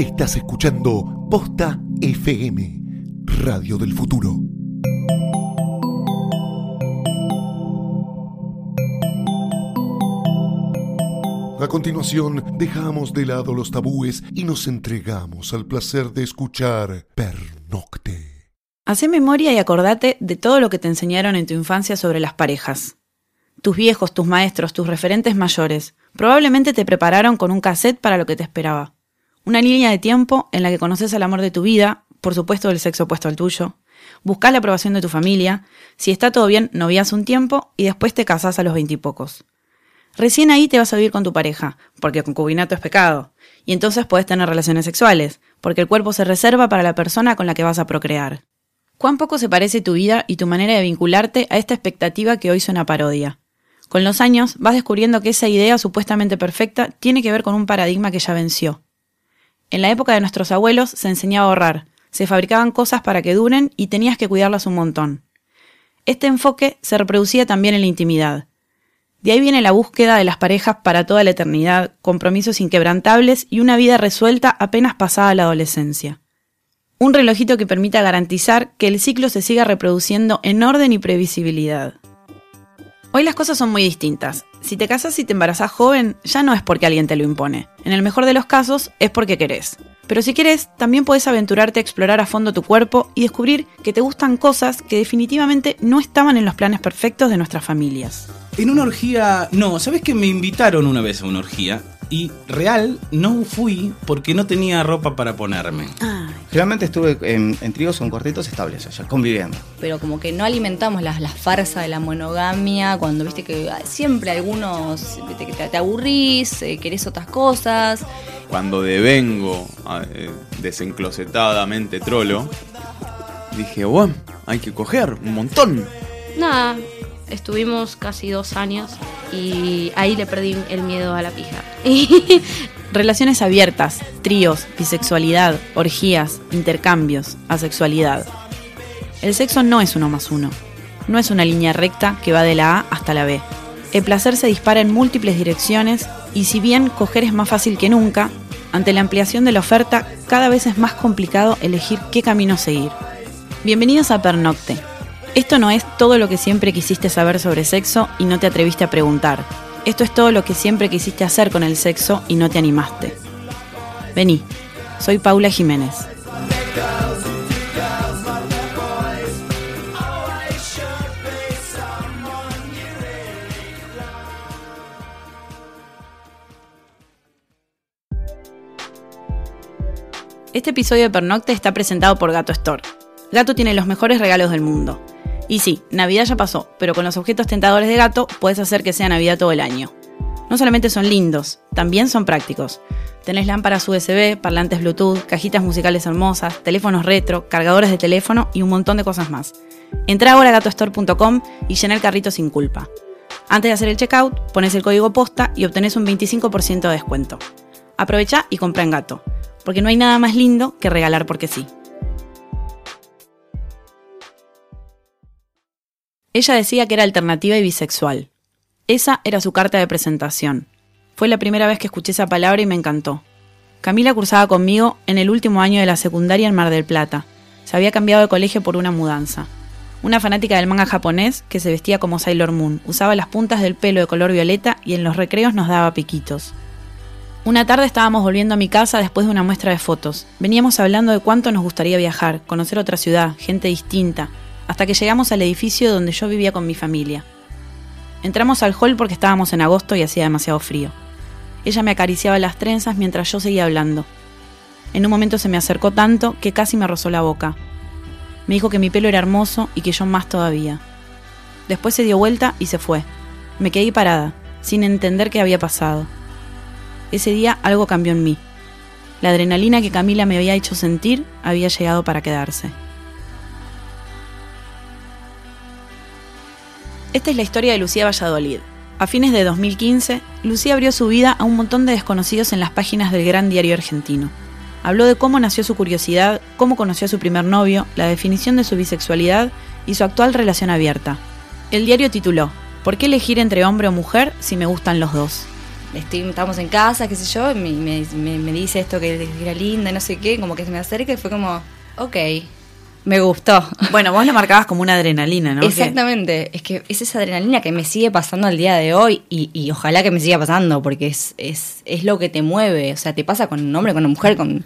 Estás escuchando Posta FM, Radio del Futuro. A continuación, dejamos de lado los tabúes y nos entregamos al placer de escuchar Pernocte. Hacé memoria y acordate de todo lo que te enseñaron en tu infancia sobre las parejas. Tus viejos, tus maestros, tus referentes mayores, probablemente te prepararon con un cassette para lo que te esperaba. Una línea de tiempo en la que conoces al amor de tu vida, por supuesto del sexo opuesto al tuyo. Buscás la aprobación de tu familia. Si está todo bien, novias un tiempo y después te casás a los veintipocos. Recién ahí te vas a vivir con tu pareja, porque concubinato es pecado. Y entonces puedes tener relaciones sexuales, porque el cuerpo se reserva para la persona con la que vas a procrear. ¿Cuán poco se parece tu vida y tu manera de vincularte a esta expectativa que hoy suena parodia? Con los años vas descubriendo que esa idea supuestamente perfecta tiene que ver con un paradigma que ya venció. En la época de nuestros abuelos se enseñaba a ahorrar, se fabricaban cosas para que duren y tenías que cuidarlas un montón. Este enfoque se reproducía también en la intimidad. De ahí viene la búsqueda de las parejas para toda la eternidad, compromisos inquebrantables y una vida resuelta apenas pasada la adolescencia. Un relojito que permita garantizar que el ciclo se siga reproduciendo en orden y previsibilidad. Hoy las cosas son muy distintas. Si te casas y te embarazas joven, ya no es porque alguien te lo impone. En el mejor de los casos, es porque querés. Pero si querés, también puedes aventurarte a explorar a fondo tu cuerpo y descubrir que te gustan cosas que definitivamente no estaban en los planes perfectos de nuestras familias. En una orgía, no, ¿sabes que me invitaron una vez a una orgía? Y real, no fui porque no tenía ropa para ponerme. Generalmente estuve en, en tríos o en cuartetos estables allá, conviviendo. pero como que no alimentamos la, la farsa de la monogamia, cuando viste que ah, siempre algunos viste, que te, te aburrís, eh, querés otras cosas. Cuando devengo ah, eh, desenclosetadamente trolo, dije, bueno, hay que coger un montón. Nada, estuvimos casi dos años y ahí le perdí el miedo a la pija. Relaciones abiertas, tríos, bisexualidad, orgías, intercambios, asexualidad. El sexo no es uno más uno. No es una línea recta que va de la A hasta la B. El placer se dispara en múltiples direcciones y si bien coger es más fácil que nunca, ante la ampliación de la oferta cada vez es más complicado elegir qué camino seguir. Bienvenidos a Pernocte. Esto no es todo lo que siempre quisiste saber sobre sexo y no te atreviste a preguntar. Esto es todo lo que siempre quisiste hacer con el sexo y no te animaste. Vení, soy Paula Jiménez. Este episodio de Pernocte está presentado por Gato Store. Gato tiene los mejores regalos del mundo. Y sí, Navidad ya pasó, pero con los objetos tentadores de Gato puedes hacer que sea Navidad todo el año. No solamente son lindos, también son prácticos. Tenés lámparas USB, parlantes Bluetooth, cajitas musicales hermosas, teléfonos retro, cargadores de teléfono y un montón de cosas más. Entra ahora a gatostore.com y llena el carrito sin culpa. Antes de hacer el checkout, pones el código posta y obtenés un 25% de descuento. Aprovecha y compra en Gato, porque no hay nada más lindo que regalar porque sí. Ella decía que era alternativa y bisexual. Esa era su carta de presentación. Fue la primera vez que escuché esa palabra y me encantó. Camila cursaba conmigo en el último año de la secundaria en Mar del Plata. Se había cambiado de colegio por una mudanza. Una fanática del manga japonés que se vestía como Sailor Moon, usaba las puntas del pelo de color violeta y en los recreos nos daba piquitos. Una tarde estábamos volviendo a mi casa después de una muestra de fotos. Veníamos hablando de cuánto nos gustaría viajar, conocer otra ciudad, gente distinta, hasta que llegamos al edificio donde yo vivía con mi familia. Entramos al hall porque estábamos en agosto y hacía demasiado frío. Ella me acariciaba las trenzas mientras yo seguía hablando. En un momento se me acercó tanto que casi me rozó la boca. Me dijo que mi pelo era hermoso y que yo más todavía. Después se dio vuelta y se fue. Me quedé parada, sin entender qué había pasado. Ese día algo cambió en mí. La adrenalina que Camila me había hecho sentir había llegado para quedarse. Esta es la historia de Lucía Valladolid. A fines de 2015, Lucía abrió su vida a un montón de desconocidos en las páginas del gran diario argentino. Habló de cómo nació su curiosidad, cómo conoció a su primer novio, la definición de su bisexualidad y su actual relación abierta. El diario tituló ¿Por qué elegir entre hombre o mujer si me gustan los dos? estoy, estamos en casa, qué sé yo, y me, me- dice esto que era linda, no sé qué, como que se me acerca y fue como, ok, me gustó. Bueno, vos lo marcabas como una adrenalina, ¿no? Exactamente, es que es esa adrenalina que me sigue pasando al día de hoy y, y ojalá que me siga pasando porque es, es, es lo que te mueve, o sea, te pasa con un hombre, con una mujer, con,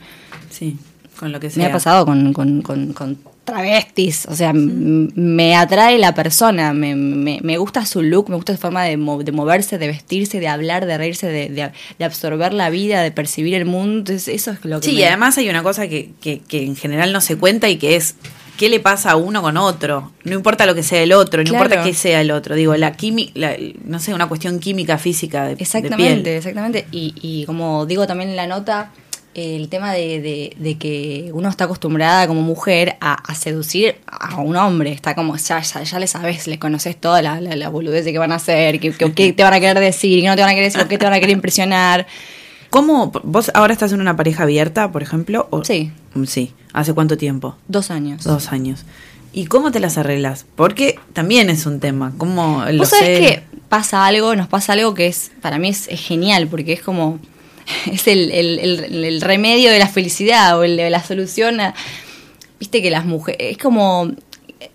Sí, con lo que sea. me ha pasado con, con, con- con travestis, o sea, me atrae la persona, me, me- me gusta su look, me gusta su forma de, mo- de moverse, de vestirse, de hablar, de reírse, de, de- de absorber la vida, de percibir el mundo, entonces eso es lo que Sí, me- y además hay una cosa que, que, que en general no se cuenta y que es qué le pasa a uno con otro. No importa lo que sea el otro, no Claro. importa qué sea el otro. Digo, la química, no sé, una cuestión química, física de, de Exactamente, piel. exactamente. Y, y como digo también en la nota, el tema de, de- de que uno está acostumbrada como mujer a, a seducir a un hombre. Está como, ya, ya, ya le sabes, le conoces toda la, la, la boludez de qué van a hacer, qué, qué- qué te van a querer decir, qué no te van a querer decir, qué te van a querer impresionar. ¿Cómo? ¿Vos ahora estás en una pareja abierta, por ejemplo? o- Sí. Sí. ¿Hace cuánto tiempo? Dos años. Dos años. ¿Y cómo te las arreglas? Porque también es un tema. ¿Cómo lo Vos sabés que pasa algo, nos pasa algo que es, para mí es, es genial, porque es como, es el, el- el- remedio de la felicidad o la solución a, viste que las mujeres, es como,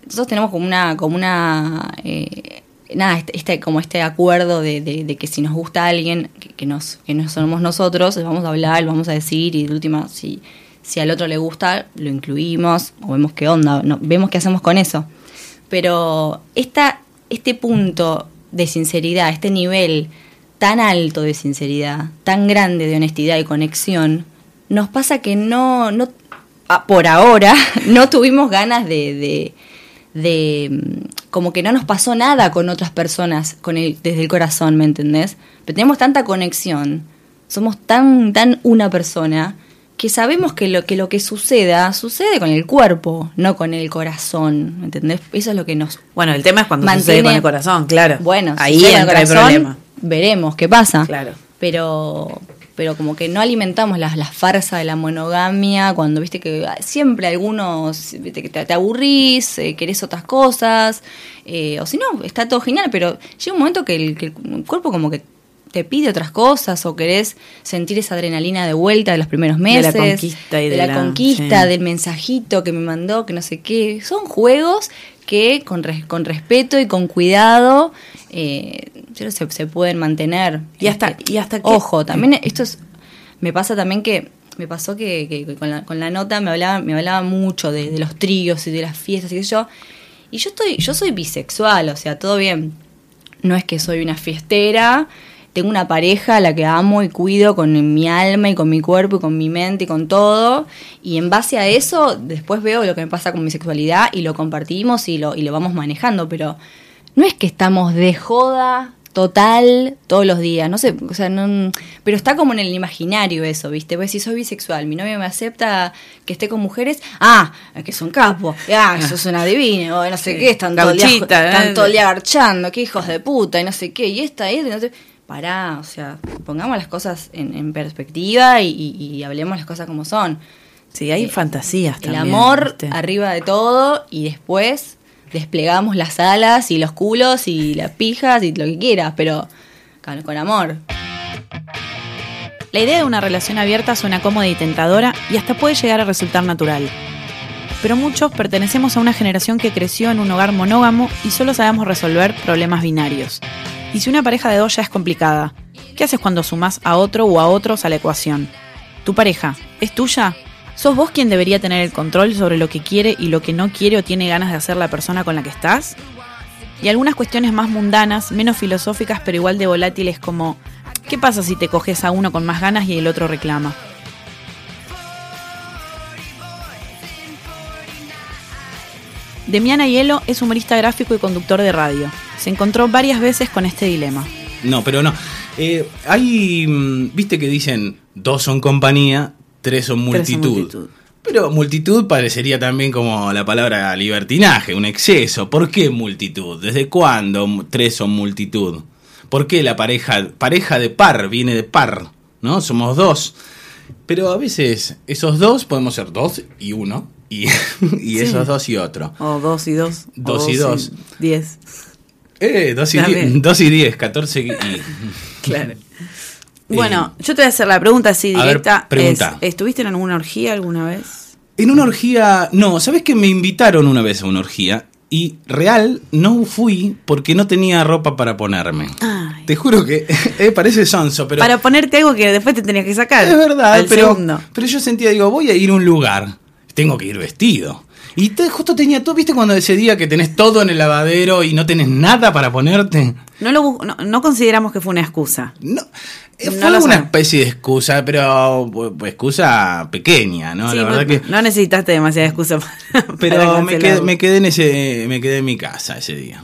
nosotros tenemos como una, como una, eh, nada, este, este- como este acuerdo de, de- que si nos gusta alguien, que, que nos, que no somos nosotros, vamos a hablar, vamos a decir y de última, si, si al otro le gusta, lo incluimos o vemos qué onda, no, vemos qué hacemos con eso. Pero esta, este punto de sinceridad, este nivel tan alto de sinceridad, tan grande de honestidad y conexión, nos pasa que no, no ah, por ahora, no tuvimos ganas de, de, de, mm, como que no nos pasó nada con otras personas con el, desde el corazón, ¿me entendés? Pero tenemos tanta conexión, somos tan, tan una persona, que sabemos que lo, que lo que suceda, sucede con el cuerpo, no con el corazón, ¿me entendés? Eso es lo que nos Bueno, el tema es cuando Mantiene- sucede con el corazón, claro. bueno, ahí entra el problema. Veremos qué pasa. Claro. Pero, pero como que no alimentamos la, la farsa de la monogamia cuando viste que siempre algunos te, te aburrís, eh, querés otras cosas, eh, o si no, está todo genial, pero llega un momento que el, que el cuerpo como que te pide otras cosas o querés sentir esa adrenalina de vuelta de los primeros De meses. la conquista y de la, la- conquista, sí. del mensajito que me mandó, que no sé qué. Son juegos que con, res- con respeto y con cuidado eh, se, se pueden mantener. Y hasta- Este, y hasta que- Ojo, también esto es... Me pasa también que... Me pasó que, que- que con, la, con la nota me hablaba, me hablaba mucho de, de los tríos y de las fiestas y sé yo. Y yo estoy, yo soy bisexual, o sea, todo bien. No es que soy una fiestera, tengo una pareja a la que amo y cuido con mi alma y con mi cuerpo y con mi mente y con todo. Y en base a eso, después veo lo que me pasa con mi sexualidad y lo compartimos y lo, y lo vamos manejando. Pero no es que estamos de joda total todos los días, no sé, o sea, no, pero está como en el imaginario eso, ¿viste? Pues si soy bisexual, mi novio me acepta que esté con mujeres, ah, que son capos, ah, eso es una divina, o no sé qué, están todo, el día, ¿eh? están todo el día garchando, qué hijos de puta, y no sé qué, y esta, y esta, y no sé- Pará, o sea, pongamos las cosas en, en perspectiva y, y- y hablemos las cosas como son. Sí, hay Eh, fantasías El también. amor ¿viste? arriba de todo y después desplegamos las alas y los culos y las pijas y lo que quieras, pero con, amor. La idea de una relación abierta suena cómoda y tentadora y hasta puede llegar a resultar natural. Pero muchos pertenecemos a una generación que creció en un hogar monógamo y solo sabemos resolver problemas binarios. Y si una pareja de dos ya es complicada, ¿qué haces cuando sumas a otro o a otros a la ecuación? ¿Tu pareja es tuya? ¿Sos vos quien debería tener el control sobre lo que quiere y lo que no quiere o tiene ganas de hacer la persona con la que estás? Y algunas cuestiones más mundanas, menos filosóficas pero igual de volátiles como ¿qué pasa si te coges a uno con más ganas y el otro reclama? Demiana Hielo es humorista gráfico y conductor de radio. Se encontró varias veces con este dilema. No, pero no. Eh, hay, mm, viste que dicen, dos son compañía, tres son Tres son multitud. Pero multitud parecería también como la palabra libertinaje, un exceso. ¿Por qué multitud? ¿Desde cuándo tres son multitud? ¿Por qué la pareja, pareja de par viene de par? ¿No? Somos dos. Pero a veces esos dos podemos ser dos y uno. Y, y Sí. esos dos y otro. O dos y dos. o Dos y dos. Diez. Eh, dos y, Está die- bien. dos y diez, catorce y... Claro. Bueno, yo te voy a hacer la pregunta así ver, directa. pregunta. Es, ¿Estuviste en alguna orgía alguna vez? En una orgía, no, ¿sabes que me invitaron una vez a una orgía? Y real, no fui porque no tenía ropa para ponerme. Ay. Te juro que eh, parece sonso, pero... Para ponerte algo que después te tenías que sacar. Es verdad, pero, segundo. pero yo sentía, digo, voy a ir a un lugar, tengo que ir vestido. Y te- justo tenía todo, ¿viste cuando ese día que tenés todo en el lavadero y no tenés nada para ponerte? No, lo, no, no consideramos que fue una excusa. No, eh, No fue una especie de excusa, pero excusa pequeña, ¿no? Sí, La verdad no, que... no necesitaste demasiada excusa para, para Pero me quedé, me quedé en ese, me quedé en mi casa ese día.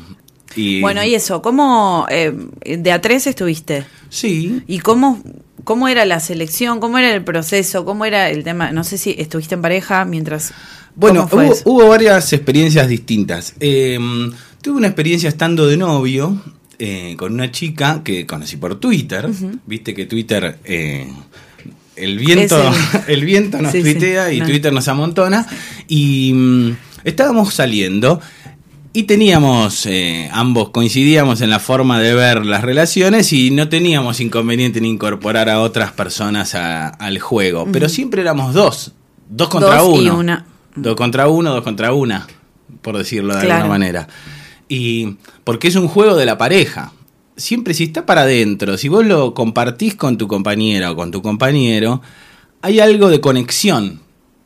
Y, Bueno, y eso, ¿cómo eh, de a tres estuviste? Sí, ¿Y cómo, cómo era la selección? ¿Cómo era el proceso? ¿Cómo era el tema? No sé si estuviste en pareja mientras... Bueno, ¿cómo fue hubo, varias experiencias distintas. Eh, tuve una experiencia estando de novio eh, con una chica que conocí por Twitter. Viste que Twitter, eh, el viento, el... viento nos Sí, sí, tuitea y no. Twitter nos amontona. Y mm, estábamos saliendo. Y teníamos, eh, ambos coincidíamos en la forma de ver las relaciones y no teníamos inconveniente en incorporar a otras personas a- al juego. Pero siempre éramos dos, dos contra Dos y uno. una. Dos contra uno, dos contra una, por decirlo de Claro. alguna manera. Y porque es un juego de la pareja. Siempre si está para adentro, si vos lo compartís con tu compañera o con tu compañero, hay algo de conexión,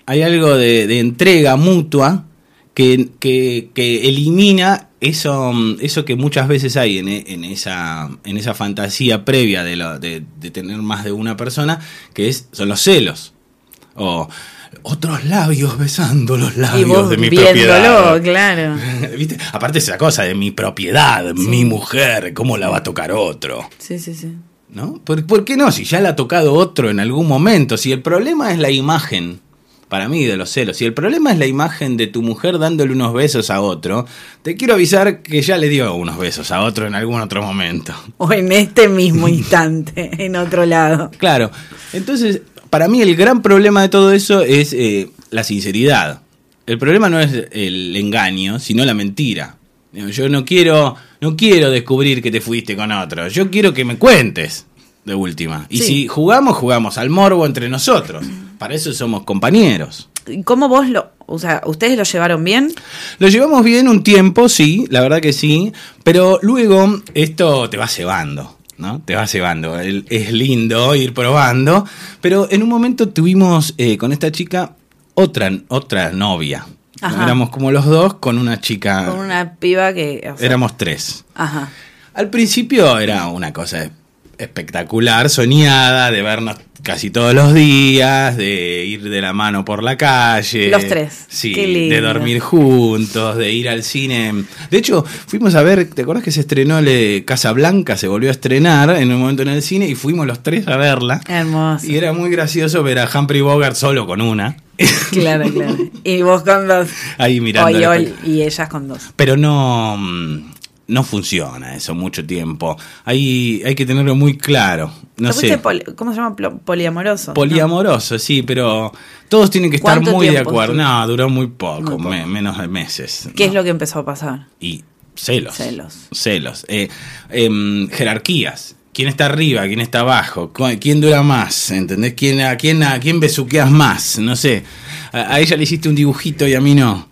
hay algo de, de entrega mutua que, que- que elimina eso, eso que muchas veces hay en, en esa, en esa fantasía previa de, lo- de- de tener más de una persona, que es, son los celos. O otros labios besando los y labios vos de mi viéndolo, propiedad. claro. ¿Viste? Aparte esa cosa de mi propiedad, mi mujer, ¿cómo la va a tocar otro? Sí, sí, sí. ¿No? ¿Por, por qué no? Si ya la ha tocado otro en algún momento. Si el problema es la imagen, para mí, de los celos, si el problema es la imagen de tu mujer dándole unos besos a otro, te quiero avisar que ya le dio unos besos a otro en algún otro momento. O en este mismo instante, en otro lado. Claro. Entonces, para mí el gran problema de todo eso es eh, la sinceridad. El problema no es el engaño, sino la mentira. Yo no quiero, no quiero descubrir que te fuiste con otro. Yo quiero que me cuentes de última. Y Sí. si jugamos, jugamos al morbo entre nosotros. Para eso somos compañeros. ¿Y cómo vos lo, o sea, ustedes lo llevaron bien? Lo llevamos bien un tiempo, sí, la verdad que sí, pero luego esto te va cebando, ¿no? Te va cebando. El- Es lindo ir probando, pero en un momento tuvimos eh, con esta chica otra, otra novia. Éramos como los dos con una chica. Con una piba que... o sea, Éramos tres. Ajá. Al principio era una cosa espectacular, soñada, de vernos casi todos los días, de ir de la mano por la calle. Los tres. Sí, Qué lindo. de dormir juntos, de ir al cine. De hecho, fuimos a ver, ¿te acuerdas que se estrenó le Casa Blanca? Se volvió a estrenar en un momento en el cine y fuimos los tres a verla. Hermoso. Y era muy gracioso ver a Humphrey Bogart solo con una. Claro, claro. Y vos con dos. Ahí mirando. Y, ellas con dos. Pero no, no funciona eso mucho tiempo. Hay, hay que tenerlo muy claro. No ¿Te fuiste sé. poli- ¿Cómo se llama? Poliamoroso. Poliamoroso, sí, pero todos tienen que estar ¿Cuánto muy de acuerdo. No, duró muy poco, Muy poco. me- menos de meses. ¿Qué no. es lo que empezó a pasar? Y celos. Celos. Celos. Eh, em, jerarquías. ¿Quién está arriba? ¿Quién está abajo? ¿Cu- ¿Quién dura más? ¿Entendés? ¿Quién, a, quién, ¿A quién besuqueas más? No sé. A, a ella le hiciste un dibujito y a mí no.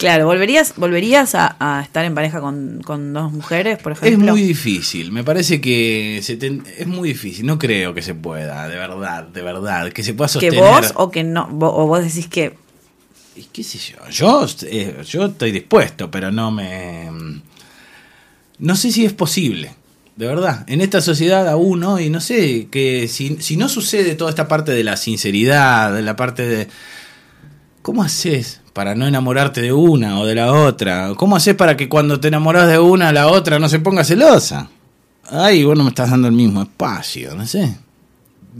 Claro, ¿volverías, volverías a, a estar en pareja con, con dos mujeres, por Es ejemplo? muy difícil, me parece que se ten- es muy difícil, no creo que se pueda, de verdad, de verdad, que se pueda ¿Que sostener. vos o que no? Vo- ¿O vos decís que Y qué sé yo, yo, eh, yo estoy dispuesto, pero no me... No sé si es posible, de verdad. En esta sociedad aún no, y no sé, que si, si no sucede toda esta parte de la sinceridad, de la parte de... ¿Cómo haces para no enamorarte de una o de la otra? ¿Cómo haces para que cuando te enamoras de una, la otra no se ponga celosa? Ay, vos no me estás dando el mismo espacio, no sé.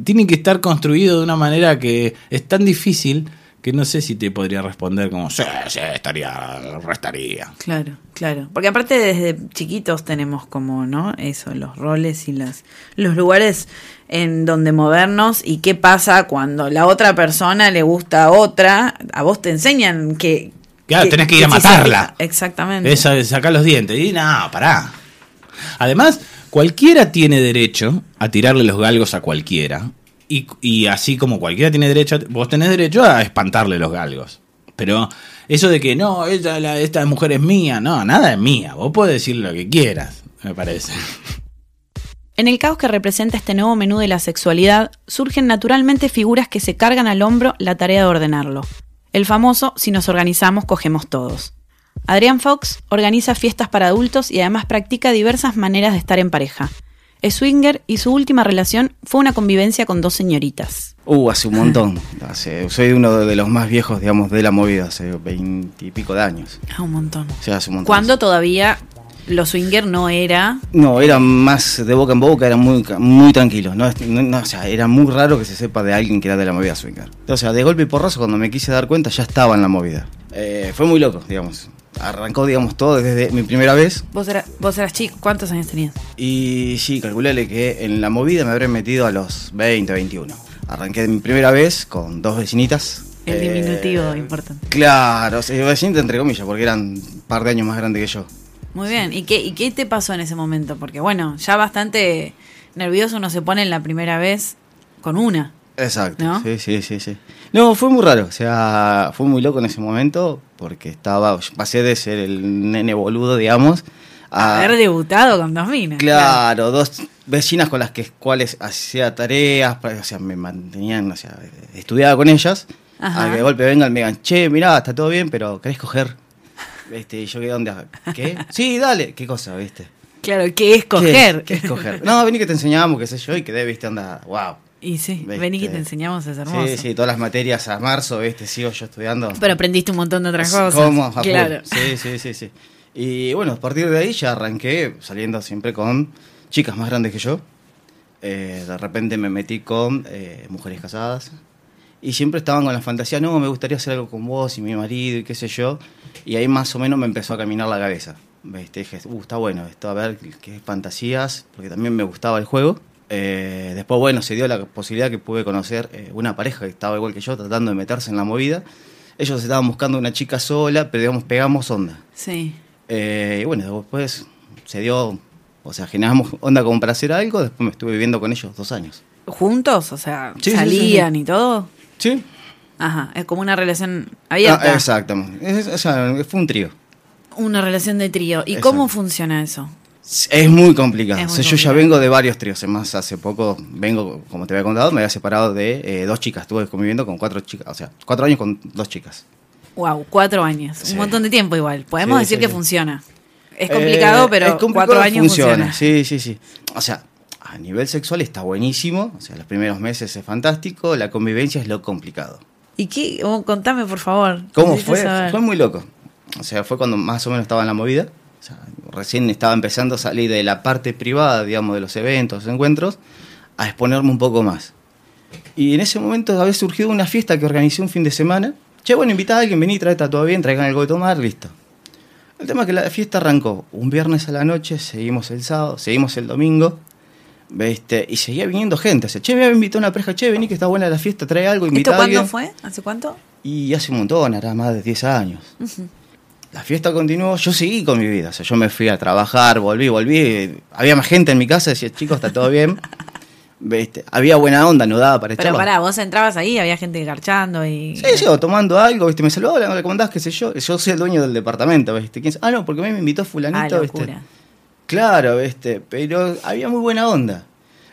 Tiene que estar construido de una manera que es tan difícil que no sé si te podría responder como, sí, sí, estaría, restaría. Claro, claro. Porque aparte desde chiquitos tenemos como, ¿no? Eso, los roles y las, los lugares en donde movernos y qué pasa cuando la otra persona le gusta a otra. A vos te enseñan que... Claro, tenés que ir a matarla. Exactamente. De sacar los dientes. Y no, pará. Además, cualquiera tiene derecho a tirarle los galgos a cualquiera. Y, así como cualquiera tiene derecho, vos tenés derecho a espantarle los galgos. Pero eso de que no, esta, esta mujer es mía, no, nada es mía. Vos podés decir lo que quieras, me parece. En el caos que representa este nuevo menú de la sexualidad, surgen naturalmente figuras que se cargan al hombro la tarea de ordenarlo. El famoso si nos organizamos, cogemos todos. Adrián Fox organiza fiestas para adultos y además practica diversas maneras de estar en pareja. Es swinger y su última relación fue una convivencia con dos señoritas. Uh, hace un montón. Hace- soy uno de los más viejos, digamos, de la movida, hace veintipico de años. Ah, un montón. Sea, hace un montón. Cuando todavía los swinger no era. No, era más de boca en boca, era muy, muy tranquilo. No, Es- no- no, o sea, era muy raro que se sepa de alguien que era de la movida swinger. O sea, de golpe y porrazo, cuando me quise dar cuenta, ya estaba en la movida. Eh, fue muy loco, digamos. Arrancó, digamos, todo desde mi primera vez. Vos, era- vos eras chico, ¿cuántos años tenías? Y sí, calculale que en la movida me habré metido a los 20, 21. Arranqué de mi primera vez con dos vecinitas. El Eh, diminutivo importante. Claro, o sea, vecinitas entre comillas, porque eran un par de años más grandes que yo. Muy bien. ¿Y qué, ¿Y qué te pasó en ese momento? Porque bueno, ya bastante nervioso uno se pone en la primera vez con una. Exacto. ¿No? Sí, sí, sí, sí. No, fue muy raro. O sea, fue muy loco en ese momento porque estaba. pasé de ser el nene boludo, digamos, a. Haber debutado con dos minas. Claro, dos vecinas con las que cuales hacía tareas, o sea, me mantenían, o sea, estudiaba con ellas. Ajá. A que de golpe vengan, me digan, che, mirá, está todo bien, pero ¿querés coger? Este, y yo quedé donde, ¿qué? Sí, dale, ¿qué cosa, viste? Claro, ¿qué es coger? ¿Qué, qué es coger? No, vení que te enseñamos, qué sé yo, y quedé, viste, onda, wow. Y sí, Viste. vení que te enseñamos, es hermoso. Sí, sí, todas las materias a marzo, viste, sigo yo estudiando. Pero aprendiste un montón de otras cosas. ¿Cómo? A. Claro. Sí, sí, sí, sí. Y bueno, a partir de ahí ya arranqué saliendo siempre con chicas más grandes que yo. Eh, de repente me metí con eh, mujeres casadas. Y siempre estaban con la fantasía, no, me gustaría hacer algo con vos y mi marido y qué sé yo. Y ahí más o menos me empezó a caminar la cabeza. ¿Viste? Dije, uh, está bueno esto, a ver qué fantasías, porque también me gustaba el juego. Eh, después, bueno, se dio la posibilidad que pude conocer eh, una pareja que estaba igual que yo, tratando de meterse en la movida. Ellos estaban buscando una chica sola, pero digamos, pegamos onda. Sí. Eh, y bueno, después se dio, o sea, generamos onda como para hacer algo, después me estuve viviendo con ellos dos años. ¿Juntos? O sea, Sí, salían sí, sí. y todo. Sí. Ajá, es como una relación abierta. Ah, exactamente. Es- o sea, fue un trío. Una relación de trío. ¿Y Exacto. cómo funciona eso? Es muy complicado. Es muy O sea, yo ya vengo de varios tríos. Además, hace poco vengo, como te había contado, me había separado de eh, dos chicas. Estuve conviviendo con cuatro chicas. O sea, cuatro años con dos chicas. Wow, cuatro años. Sí. Un montón de tiempo igual. Podemos Sí, decir sí, que funciona. Es complicado, Eh, pero es complicado, cuatro años funciona. Sí, sí, sí. O sea, a nivel sexual está buenísimo. O sea, los primeros meses es fantástico. La convivencia es lo complicado. ¿Y qué? Oh, contame, por favor. ¿Cómo fue? saber. Fue muy loco. O sea, fue cuando más o menos estaba en la movida. O sea, recién estaba empezando a salir de la parte privada, digamos, de los eventos, los encuentros, a exponerme un poco más. Y en ese momento había surgido una fiesta que organizé un fin de semana. Che, bueno, invitá a alguien, vení, trae, todo bien, traigan algo de tomar, listo. El tema es que la fiesta arrancó un viernes a la noche, seguimos el sábado, seguimos el domingo, ¿viste? y seguía viniendo gente. O sea, che, me invitó una pareja, che, vení que está buena la fiesta, trae algo, invita ¿Esto a alguien. cuándo fue? ¿Hace cuánto? Y hace un montón, hará más de 10 años. La fiesta continuó, yo seguí con mi vida. O sea, yo me fui a trabajar, volví, volví. Había más gente en mi casa, decía, chicos, está todo bien. ¿Viste? Había buena onda, no daba para Pero echarlo. pará, vos entrabas ahí, había gente garchando y... Sí, sí, o tomando algo, ¿viste? Me saludó, hola, ¿cómo andás? ¿Qué sé yo? Yo soy el dueño del departamento, ¿viste? Ah, no, porque a mí me invitó Ah, fulanito, ¿viste? locura. Claro, ¿viste? Pero había muy buena onda.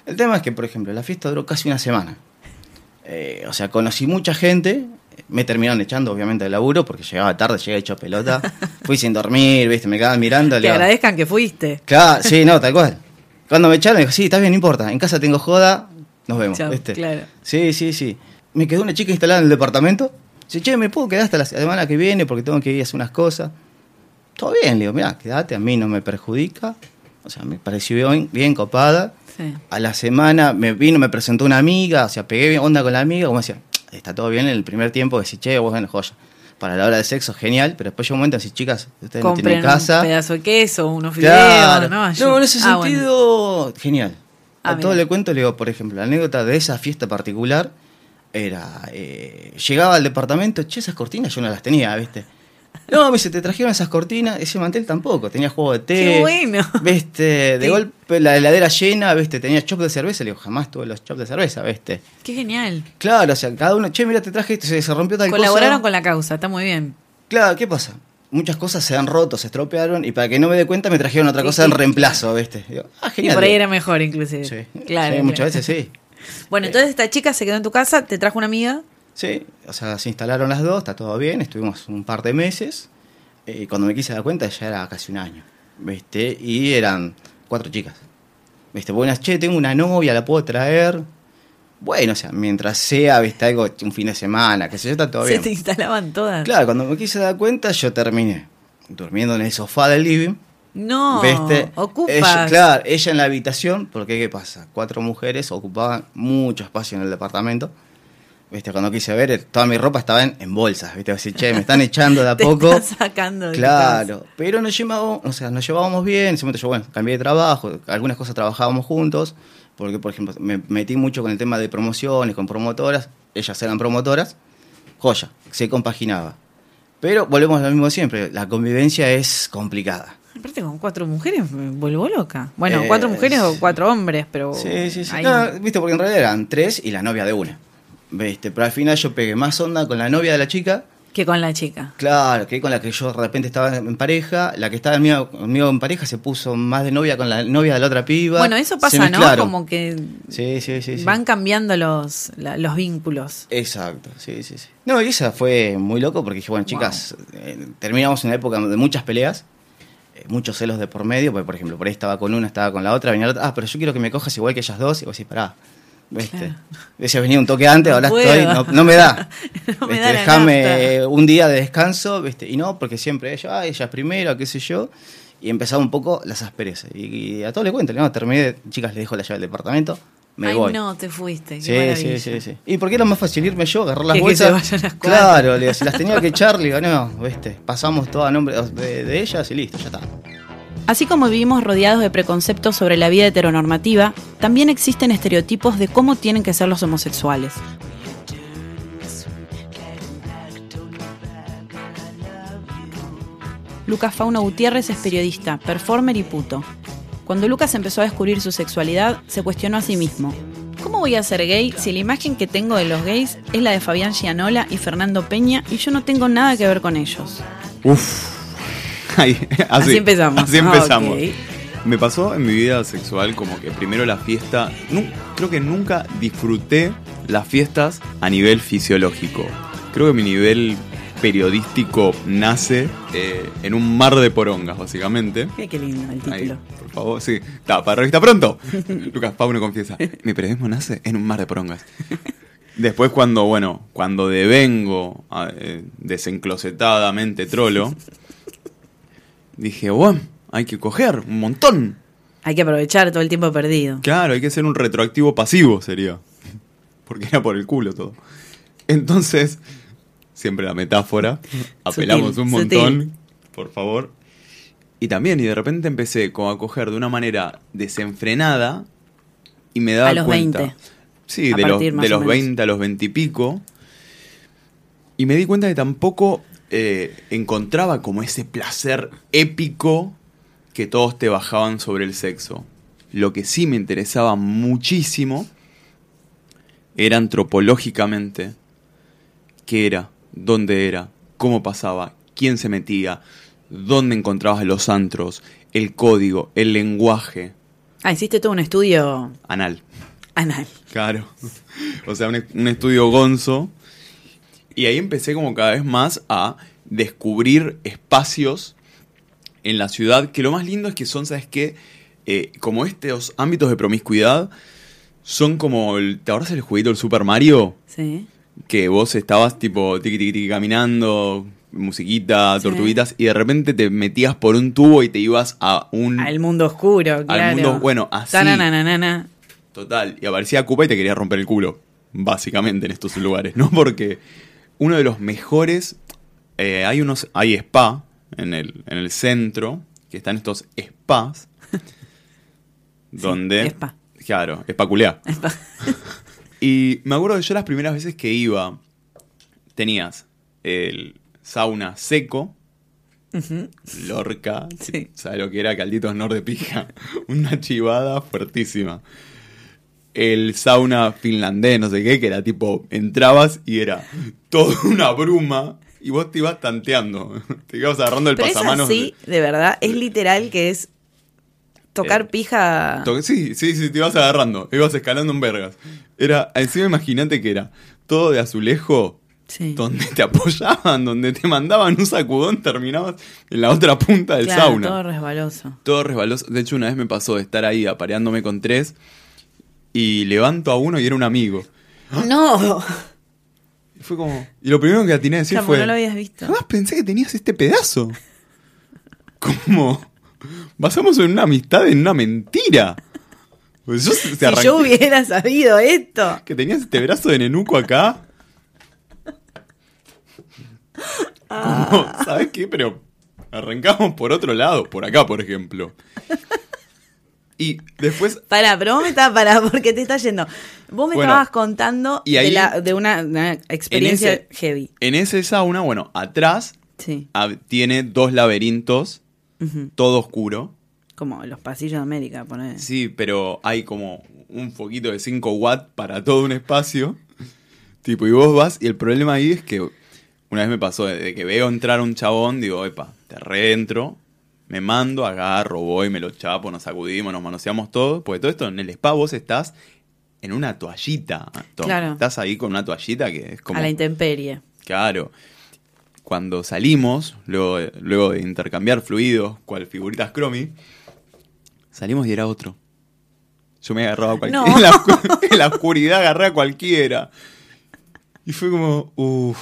El tema es que, por ejemplo, la fiesta duró casi una semana. Eh, o sea, conocí mucha gente. Me terminaron echando, obviamente, del laburo porque llegaba tarde, llegué hecho pelota. Fui sin dormir, ¿viste? Me quedaban mirando. Le digo, agradezcan que fuiste. Claro, sí, no, tal cual. Cuando me echaron, me dijo, sí, está bien, no importa. En casa tengo joda, nos vemos, Chau, ¿viste? claro. Sí, sí, sí. Me quedó una chica instalada en el departamento. Dice, che, ¿me puedo quedar hasta la semana que viene porque tengo que ir a hacer unas cosas? Todo bien, le digo, mira, quédate, a mí no me perjudica. O sea, me pareció bien, bien copada. Sí. A la semana me vino, me presentó una amiga, o sea, pegué onda con la amiga, como decía, está todo bien en el primer tiempo, decís, che, vos bueno, joya. Para la hora de sexo, genial, pero después llega un momento así, chicas, ustedes no tienen casa. un pedazo de queso, unos fideos, Claro. ¿no? No, en ese Ah, bueno. sentido, genial. Ah, a todo le cuento, le digo, por ejemplo, la anécdota de esa fiesta particular era, eh, llegaba al departamento, che, esas cortinas yo no las tenía, ¿viste? No, me dice, te trajeron esas cortinas, ese mantel tampoco, tenía juego de té. Qué bueno. Viste, de Sí. golpe la heladera llena, viste, tenía chop de cerveza, le digo, jamás tuve los chop de cerveza, viste. Qué genial. Claro, o sea, cada uno, che, mira, te traje esto, se, se rompió tal Colaboraron cosa. con la causa, está muy bien. Claro, ¿qué pasa? Muchas cosas se han roto, se estropearon, y para que no me dé cuenta me trajeron otra cosa en reemplazo, viste. Digo, ah, Y genial. por ahí era mejor, inclusive. Sí, claro. sí, claro. muchas veces sí. Bueno, entonces esta chica se quedó en tu casa, te trajo una amiga. Sí, o sea, se instalaron las dos, está todo bien, estuvimos un par de meses. Y cuando me quise dar cuenta ya era casi un año, ¿viste? Y eran cuatro chicas. ¿Viste? Buenas, che, tengo una novia, la puedo traer. Bueno, o sea, mientras sea, ¿viste? Algo, un fin de semana, que sé yo, está todo Se bien. te instalaban todas. Claro, cuando me quise dar cuenta, yo terminé durmiendo en el sofá del living. No, ¿Viste? ocupas. Ella, claro, ella en la habitación, porque ¿qué pasa? Cuatro mujeres ocupaban mucho espacio en el departamento. ¿Viste? Cuando quise ver, toda mi ropa estaba en, en bolsas, ¿viste? Así, che, me están echando de a Te poco. están sacando Claro, pero nos llevábamos, o sea, nos llevábamos bien. En ese momento yo, bueno, cambié de trabajo, algunas cosas trabajábamos juntos, porque, por ejemplo, me metí mucho con el tema de promociones, con promotoras, ellas eran promotoras, joya, se compaginaba. Pero volvemos a lo mismo siempre, la convivencia es complicada. Aparte con cuatro mujeres me vuelvo loca. Bueno, Eh, cuatro mujeres o cuatro hombres, pero... Sí, sí, sí. No, viste, porque en realidad eran tres y la novia de una. ¿Viste? Pero al final yo pegué más onda con la novia de la chica. Que con la chica. Claro, que con la que yo de repente estaba en pareja. La que estaba conmigo, conmigo en pareja se puso más de novia con la novia de la otra piba. Bueno, eso pasa, ¿no? Como que Sí, sí, sí. van cambiando los, la- los vínculos. Exacto, sí, sí, sí. No, y esa fue muy loco porque dije, bueno, chicas, eh, terminamos en una época de muchas peleas, eh, muchos celos de por medio, porque por ejemplo, por ahí estaba con una, estaba con la otra, venía la otra, ah, pero yo quiero que me cojas igual que ellas dos, y vos decís, pará. ¿Viste? Claro. Decía, venía un toque antes, ahora estoy, no, no me da. No me ¿Viste? da la Dejame nafta. eh, un día de descanso, ¿viste? Y no, porque siempre ella, ah, ella es primero, qué sé yo. Y empezaba un poco las asperezas. Y, y a todo le cuento, no, terminé, chicas, le dejo la llave del departamento, me Ay, voy. no, te fuiste. Sí, sí, sí, sí. ¿Y por qué era más fácil irme yo, agarrar las Que que bolsas? se las claro, le digo, si las tenía que echar, le digo, no, ¿viste? pasamos todo a nombre de, de ellas y listo, ya está. Así como vivimos rodeados de preconceptos sobre la vida heteronormativa, también existen estereotipos de cómo tienen que ser los homosexuales. Lucas Fauno Gutiérrez es periodista, performer y puto. Cuando Lucas empezó a descubrir su sexualidad, se cuestionó a sí mismo. ¿Cómo voy a ser gay si la imagen que tengo de los gays es la de Fabián Gianola y Fernando Peña y yo no tengo nada que ver con ellos? Uf. Así, Así empezamos. Así Ah, empezamos. Me pasó en mi vida sexual como que primero la fiesta. creo que nunca disfruté las fiestas a nivel fisiológico. Creo que mi nivel periodístico nace eh, en un mar de porongas, básicamente. Qué lindo el Ahí, título. por favor, sí. Está, para revista pronto. Lucas Pauno confiesa. Mi periodismo nace en un mar de porongas. Después cuando, bueno, cuando devengo a- eh, desenclosetadamente trolo, dije, bueno, hay que coger un montón. Hay que aprovechar todo el tiempo perdido. Claro, hay que ser un retroactivo pasivo, sería. Porque era por el culo todo. Entonces, siempre la metáfora. Apelamos Sutil, un sutil. montón, por favor. Y también, y de repente empecé como a coger de una manera desenfrenada y me daba A los cuenta. 20. Sí, A de los, de los menos. 20 a los 20 y pico. Y me di cuenta que tampoco eh, encontraba como ese placer épico que todos te bajaban sobre el sexo. Lo que sí me interesaba muchísimo era antropológicamente qué era, dónde era, cómo pasaba, quién se metía, dónde encontrabas los antros, el código, el lenguaje Ah, hiciste todo un estudio anal. anal. Claro. O sea, un, un estudio gonzo. Y ahí empecé como cada vez más a descubrir espacios en la ciudad, que lo más lindo es que son, ¿sabes qué? Eh, como estos ámbitos de promiscuidad son como, el, ¿te acuerdas el jueguito del Super Mario? Sí. Que vos estabas tipo tiqui tiqui tiqui caminando, musiquita, Sí. tortuguitas, y de repente te metías por un tubo y te ibas a un... Al mundo oscuro, claro. mundo- bueno, así. Total, y aparecía Cupa y te quería romper el culo, básicamente en estos lugares, ¿no? Porque uno de los mejores, eh, hay unos, hay spa en el, en el centro, que están estos spas, donde... spa. Claro, espaculear. Spa. Y me acuerdo que yo las primeras veces que iba, tenías el sauna seco, Lorca. Sí. ¿Sabes lo que era? Calditos Nor de pija. Una chivada fuertísima. El sauna finlandés, no sé qué, que era tipo, entrabas y era toda una bruma y vos te ibas tanteando. Te ibas agarrando el Pero pasamanos. así, de verdad, es literal que es tocar Eh, pija. Sí, sí, sí, te ibas agarrando, ibas escalando en vergas. Era, encima imagínate que era todo de azulejo, Sí. donde te apoyaban, donde te mandaban un sacudón, terminabas en la otra punta del Claro, sauna. todo resbaloso. Todo resbaloso. De hecho, una vez me pasó de estar ahí apareándome con tres y levanto a uno y era un amigo. No, Y fue como. Y lo primero que atiné a decir Chamo, fue. no lo habías visto. Jamás pensé que tenías este pedazo. Como. Basamos en una amistad en una mentira. Pues yo se si yo hubiera sabido esto. que tenías este brazo de nenuco acá. Como, ¿sabes qué? Pero arrancamos por otro lado, por acá, por ejemplo. Y después, Pará, pero vos me estabas, pará, porque te está yendo. Vos me Bueno, estabas contando y ahí- de, la- de una, una experiencia ese- heavy. en ese sauna, bueno, atrás Sí, tiene dos laberintos, todo oscuro. como los pasillos de América, poner. Sí, pero hay como un foquito de 5 watts para todo un espacio. Tipo, y vos vas, y el problema ahí es que una vez me pasó, de que veo entrar un chabón, digo, epa, te reentro, me mando, agarro, voy, me lo chapo, nos sacudimos, nos manoseamos todo. Porque todo esto en el spa vos estás en una toallita. Tom. Claro. Estás ahí con una toallita que es como... A la intemperie. Claro. Cuando salimos, luego, de- luego de intercambiar fluidos, cual figuritas cromi, salimos y era otro. Yo me agarraba a cualquiera. No. En, la, en la oscuridad agarré a cualquiera. Y fue como, uff.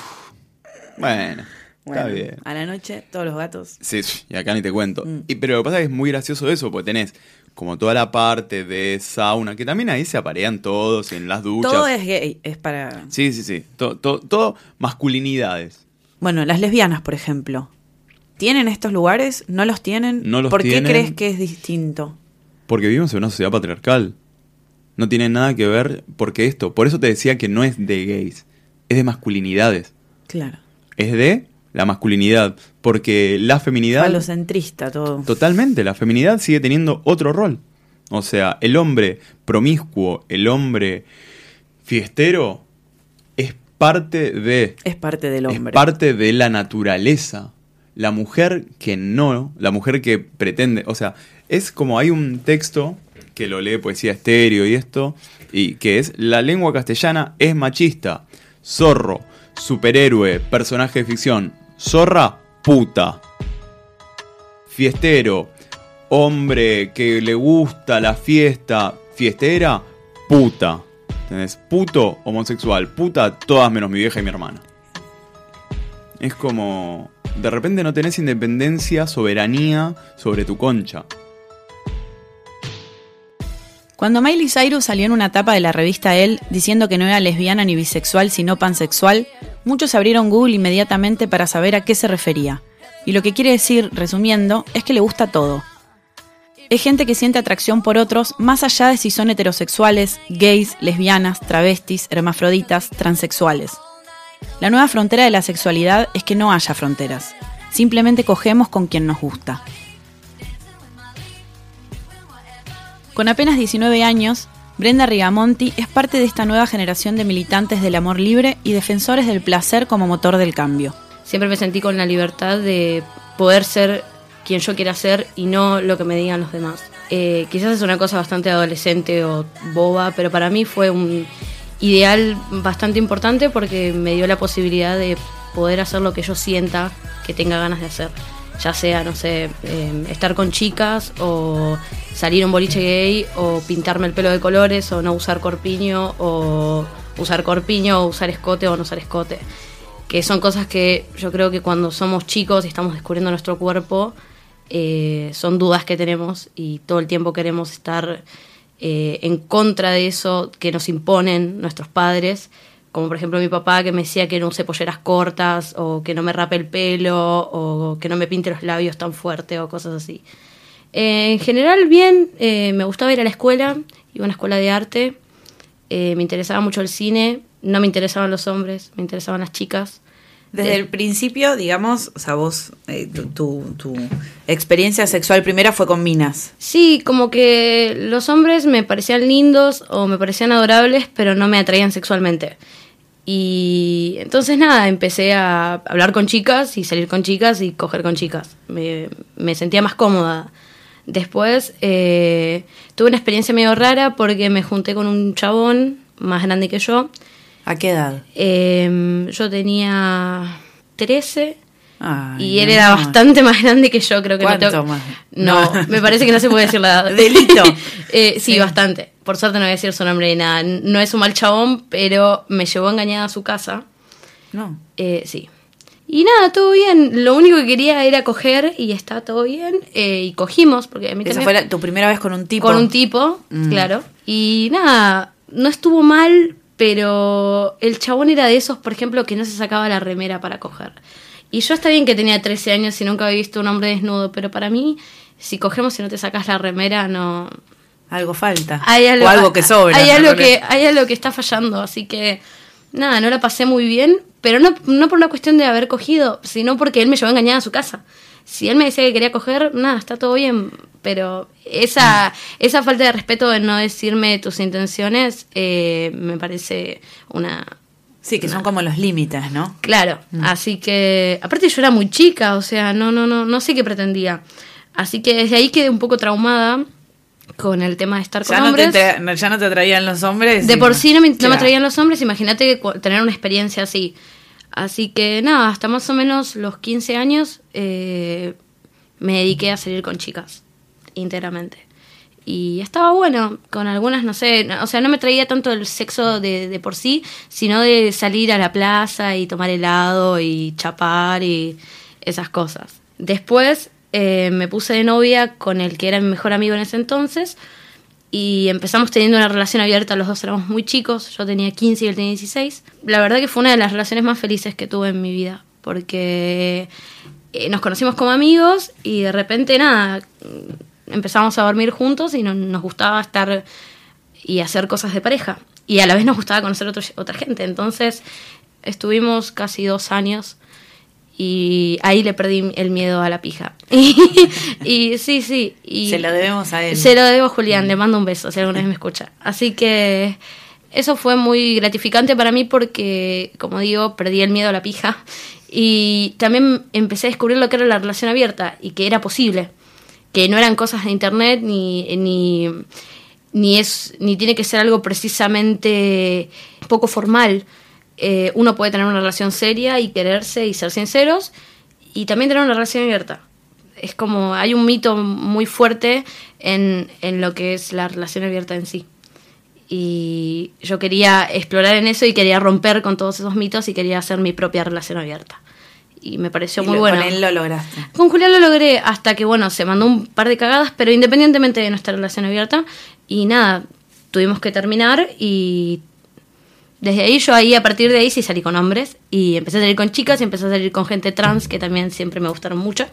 Bueno, está Bueno, bien. A la noche, todos los gatos. Sí, y acá ni te cuento. Mm. Y, pero lo que pasa es que es muy gracioso eso, porque tenés como toda la parte de sauna, que también ahí se aparean todos en las duchas. Todo es gay, es para... Sí, sí, sí. To- to- todo masculinidades. Bueno, las lesbianas, por ejemplo. ¿Tienen estos lugares? ¿No los tienen? No los ¿Por tienen. qué crees que es distinto? Porque vivimos en una sociedad patriarcal. No tiene nada que ver porque esto. Por eso te decía que no es de gays. Es de masculinidades. Claro. Es de la masculinidad. Porque la feminidad. Falocentrista todo. Totalmente. La feminidad sigue teniendo otro rol. O sea, el hombre promiscuo, el hombre fiestero, es parte de. Es parte del hombre. Es parte de la naturaleza. La mujer que no, la mujer que pretende, o sea, es como hay un texto que lo lee poesía estéreo y esto, y que es la lengua castellana es machista. Zorro, superhéroe, personaje de ficción. Zorra, puta. Fiestero, hombre que le gusta la fiesta, fiestera, puta. ¿Entendés? Puto, homosexual, puta, todas menos mi vieja y mi hermana. Es como. De repente no tenés independencia, soberanía sobre tu concha. Cuando Miley Cyrus salió en una tapa de la revista Elle diciendo que no era lesbiana ni bisexual sino pansexual, muchos abrieron Google inmediatamente para saber a qué se refería. Y lo que quiere decir, resumiendo, es que le gusta todo. Es gente que siente atracción por otros más allá de si son heterosexuales, gays, lesbianas, travestis, hermafroditas, transexuales. La nueva frontera de la sexualidad es que no haya fronteras. Simplemente cogemos con quien nos gusta. Con apenas 19 años, Brenda Rigamonti es parte de esta nueva generación de militantes del amor libre y defensores del placer como motor del cambio. Siempre me sentí con la libertad de poder ser quien yo quiera ser y no lo que me digan los demás. Eh, quizás es una cosa bastante adolescente o boba, pero para mí fue un ideal bastante importante porque me dio la posibilidad de poder hacer lo que yo sienta que tenga ganas de hacer. Ya sea, no sé, eh, estar con chicas o salir un boliche gay o pintarme el pelo de colores o no usar corpiño o usar corpiño o usar escote o no usar escote. Que son cosas que yo creo que cuando somos chicos y estamos descubriendo nuestro cuerpo, eh, son dudas que tenemos y todo el tiempo queremos estar eh, en contra de eso que nos imponen nuestros padres, como por ejemplo mi papá que me decía que no use polleras cortas o que no me rape el pelo o que no me pinte los labios tan fuerte o cosas así. Eh, en general bien, eh, me gustaba ir a la escuela, iba a una escuela de arte, eh, me interesaba mucho el cine, no me interesaban los hombres, me interesaban las chicas. Desde el principio, digamos, o sea, vos, eh, tu, tu- tu experiencia sexual primera fue con minas. Sí, como que los hombres me parecían lindos o me parecían adorables, pero no me atraían sexualmente. Y entonces nada, empecé a hablar con chicas y salir con chicas y coger con chicas. Me, me sentía más cómoda. Después eh, tuve una experiencia medio rara porque me junté con un chabón más grande que yo. ¿A qué edad? Eh, yo tenía 13 Ay, y él era amor. bastante más grande que yo, creo que no ¿Cuánto tengo- más? No, No. me parece que no se puede decir la edad. Delito. Eh, sí, Sí. bastante. Por suerte no voy a decir su nombre ni nada. No es un mal chabón, pero me llevó engañada a su casa. No. Eh, sí. Y nada, todo bien. Lo único que quería era coger y está todo bien. Eh, y cogimos, porque a mí Esa también- fue la- tu primera vez con un tipo. con un tipo, Mm. claro. Y nada, no estuvo mal, pero el chabón era de esos, por ejemplo, que no se sacaba la remera para coger. Y yo está bien que tenía 13 años y nunca había visto un hombre desnudo, pero para mí, si cogemos y no te sacas la remera, no... Algo falta. Hay algo, o algo que sobra. Hay algo que, hay algo que está fallando, así que nada, no la pasé muy bien, pero no, no por una cuestión de haber cogido, sino porque él me llevó engañada a su casa. Si él me decía que quería coger, nada, está todo bien, pero esa, esa falta de respeto de no decirme tus intenciones eh, me parece una... Sí, que son como los límites, ¿no? Claro, así que aparte yo era muy chica, o sea, no, no, no, no sé qué pretendía. Así que desde ahí quedé un poco traumada con el tema de estar con Ya no, te hombres. tra- ya no te atraían los hombres. De por sí no me, no atraían los hombres, imagínate tener una experiencia así. Así que nada, hasta más o menos los 15 años eh, me dediqué a salir con chicas, íntegramente. Y estaba bueno, con algunas, no sé, no- o sea, no me traía tanto el sexo de, de por sí, sino de salir a la plaza y tomar helado y chapar y esas cosas. Después eh, me puse de novia con el que era mi mejor amigo en ese entonces y empezamos teniendo una relación abierta, los dos éramos muy chicos, yo tenía 15 y él tenía 16. La verdad que fue una de las relaciones más felices que tuve en mi vida, porque eh, nos conocimos como amigos y de repente nada, empezamos a dormir juntos y no- nos gustaba estar y hacer cosas de pareja. Y a la vez nos gustaba conocer otro- otra gente. Entonces estuvimos casi dos años y ahí le perdí el miedo a la pija. Y, y sí, sí. Y Se lo debemos a él. Se lo debo a Julián, le mando un beso si alguna vez me escucha. Así que eso fue muy gratificante para mí porque, como digo, perdí el miedo a la pija y también empecé a descubrir lo que era la relación abierta y que era posible, que no eran cosas de internet ni, ni, ni, es, ni tiene que ser algo precisamente poco formal. Eh, uno puede tener una relación seria y quererse y ser sinceros y también tener una relación abierta es como hay un mito muy fuerte en, en lo que es la relación abierta en sí. Y yo quería explorar en eso y quería romper con todos esos mitos y quería hacer mi propia relación abierta. Y me pareció Y muy bueno. Con él lo lograste. Con Julián lo logré hasta que, bueno, se mandó un par de cagadas, pero independientemente de nuestra relación abierta. Y nada, tuvimos que terminar y desde ahí yo ahí, a partir de ahí sí salí con hombres y empecé a salir con chicas y empecé a salir con gente trans que también siempre me gustaron mucho.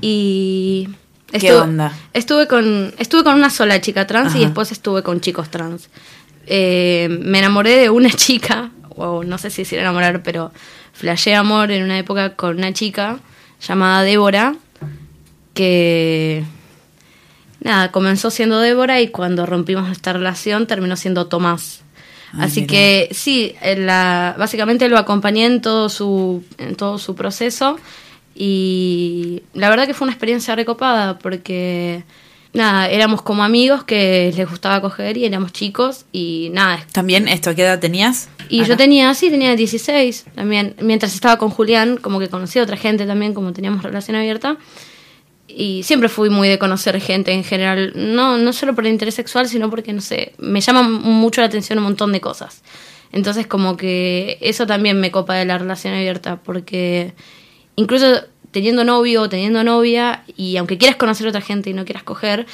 Y... ¿Qué onda? Estuve con, estuve con una sola chica trans y después estuve con chicos trans. Eh, me enamoré de una chica, o no sé si decir enamorar, pero flashé amor en una época con una chica llamada Débora, que nada, comenzó siendo Débora y cuando rompimos nuestra relación terminó siendo Tomás. Ah, Así mira. que sí, en la, básicamente lo acompañé en todo su, en todo su proceso y la verdad que fue una experiencia recopada porque nada, éramos como amigos que les gustaba coger y éramos chicos y nada, También, ¿esto qué edad tenías? y yo tenía, sí, tenía 16 también. Mientras estaba con Julián, como que conocí a otra gente también, como teníamos relación abierta. Y siempre fui muy de conocer gente en general. No, no solo por el interés sexual, sino porque, no sé, me llama mucho la atención un montón de cosas. Entonces, como que eso también me copa de la relación abierta, porque incluso teniendo novio o teniendo novia, y aunque quieras conocer a otra gente y no quieras coger,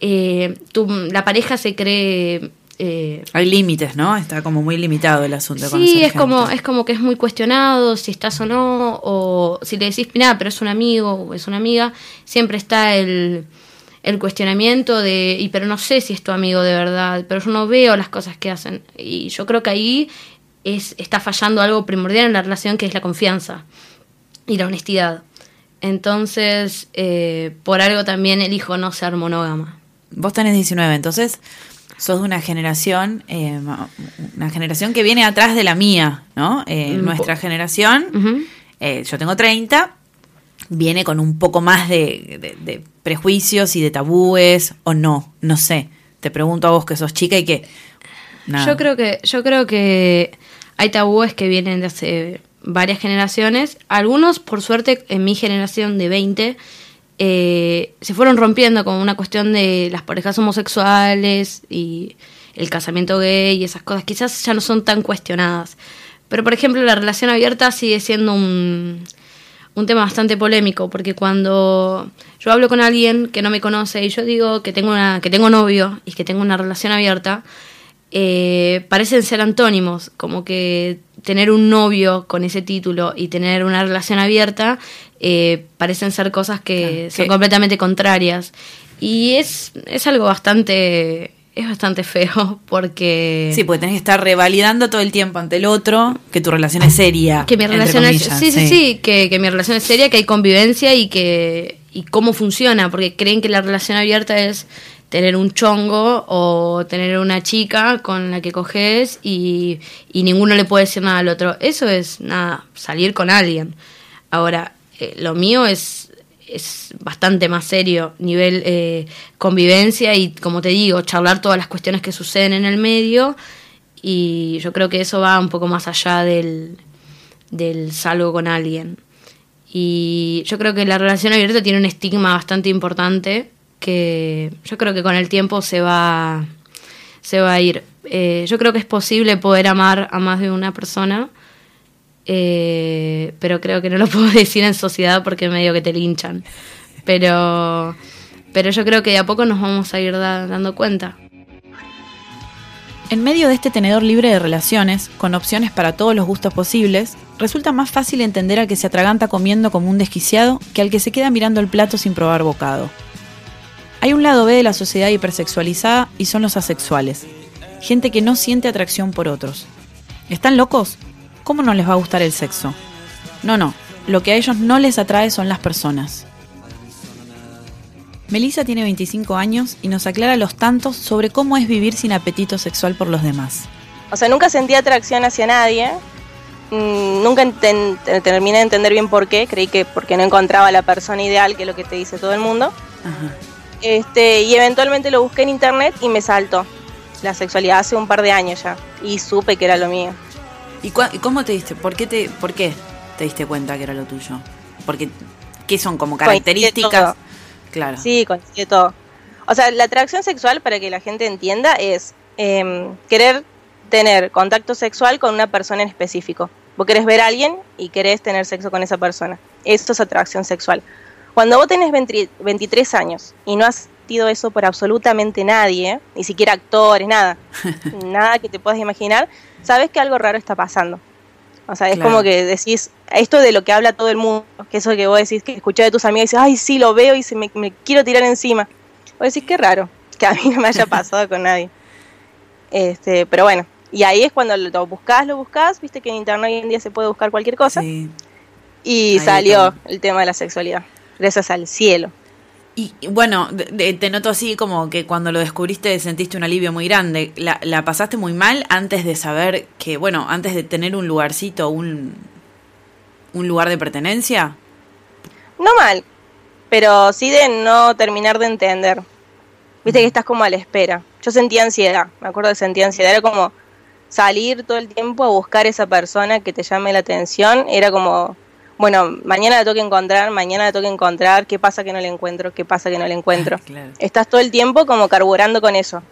eh, tu- la pareja se cree... eh, Hay límites, ¿no? Está como muy limitado el asunto. Sí, es como, es como que es muy cuestionado si estás o no, o si le decís, nada, pero es un amigo o es una amiga, siempre está el, el cuestionamiento de, y pero no sé si es tu amigo de verdad, pero yo no veo las cosas que hacen. Y yo creo que ahí es, está fallando algo primordial en la relación que es la confianza y la honestidad. Entonces, eh, por algo también elijo no ser monógama. Vos tenés 19, entonces sos de una generación, eh, una generación que viene atrás de la mía, ¿no? Eh, Mm, nuestra generación, eh, yo tengo 30, viene con un poco más de, de- de prejuicios y de tabúes, o no, no sé. Te pregunto a vos que sos chica y que... nada. Yo creo que yo creo que hay tabúes que vienen de hace varias generaciones. Algunos, por suerte, en mi generación de 20, eh, se fueron rompiendo como una cuestión de las parejas homosexuales y el casamiento gay y esas cosas. Quizás ya no son tan cuestionadas. Pero, por ejemplo, la relación abierta sigue siendo un, tema bastante polémico, porque cuando yo hablo con alguien que no me conoce y yo digo que tengo, una, que tengo novio y que tengo una relación abierta, eh, parecen ser antónimos, como que tener un novio con ese título y tener una relación abierta eh, parecen ser cosas que son completamente contrarias. Y es, es algo bastante, es bastante feo porque... Sí, porque tenés que estar revalidando todo el tiempo ante el otro que tu relación es seria. Que mi relación es, comillas, sí, sí, sí, que, que mi relación es seria, que hay convivencia y que y cómo funciona, porque creen que la relación abierta es tener un chongo o tener una chica con la que coges y, y ninguno le puede decir nada al otro. Eso es nada, salir con alguien. Ahora, eh, lo mío es es bastante más serio, nivel eh, convivencia y, como te digo, charlar todas las cuestiones que suceden en el medio y yo creo que eso va un poco más allá del, del con alguien. Y yo creo que la relación abierta tiene un estigma bastante importante que yo creo que con el tiempo se va, se va a ir. Eh, yo creo que es posible poder amar a más de una persona, eh, pero creo que no lo puedo decir en sociedad porque medio que te linchan. Pero, pero yo creo que de a poco nos vamos a ir da- dando cuenta. En medio de este tenedor libre de relaciones, con opciones para todos los gustos posibles, resulta más fácil entender al que se atraganta comiendo como un desquiciado que al que se queda mirando el plato sin probar bocado. Hay un lado B de la sociedad hipersexualizada y son los asexuales, gente que no siente atracción por otros. ¿Están locos? ¿Cómo no les va a gustar el sexo? No, no, lo que a ellos no les atrae son las personas. Melissa tiene 25 años y nos aclara los tantos sobre cómo es vivir sin apetito sexual por los demás. O sea, nunca sentí atracción hacia nadie. Mm, nunca te- terminé de entender bien por qué. Creí que porque no encontraba la persona ideal, que es lo que te dice todo el mundo. Ajá. Este, y eventualmente lo busqué en internet y me saltó la sexualidad hace un par de años ya. Y supe que era lo mío. ¿Y, y cómo te diste? ¿Por qué te, ¿Por qué te diste cuenta que era lo tuyo? Porque, ¿qué son como características? Claro. Sí, coincide todo. O sea, la atracción sexual, para que la gente entienda, es em, querer tener contacto sexual con una persona en específico. Vos querés ver a alguien y querés tener sexo con esa persona. Eso es atracción sexual. Cuando vos tenés 20 23 años y no has sentido eso por absolutamente nadie, ni siquiera actores, nada, nada que te puedas imaginar, sabes que algo raro está pasando. O sea, es Claro. como que decís, esto de lo que habla todo el mundo, que eso que vos decís, que escuché de tus amigos y dices, ay, sí, lo veo y se me, me quiero tirar encima. Vos decís, qué raro, que a mí no me haya pasado con nadie. Este, pero bueno, y ahí es cuando lo buscás, lo buscás, viste que en internet hoy en día se puede buscar cualquier cosa, Sí. y Ahí salió está. el tema de la sexualidad, gracias al cielo. Y bueno, de- de- te noto así como que cuando lo descubriste sentiste un alivio muy grande. ¿La, la pasaste muy mal antes de saber que, bueno, antes de tener un lugarcito, un, un lugar de pertenencia? No mal, pero sí de no terminar de entender. Viste que estás como a la espera. Yo sentía ansiedad, me acuerdo que sentía ansiedad. Era como salir todo el tiempo a buscar esa persona que te llame la atención. Era como, bueno, mañana la tengo que encontrar, mañana la tengo que encontrar. ¿Qué pasa que no la encuentro? ¿Qué pasa que no la encuentro? Claro. Estás todo el tiempo como carburando con eso.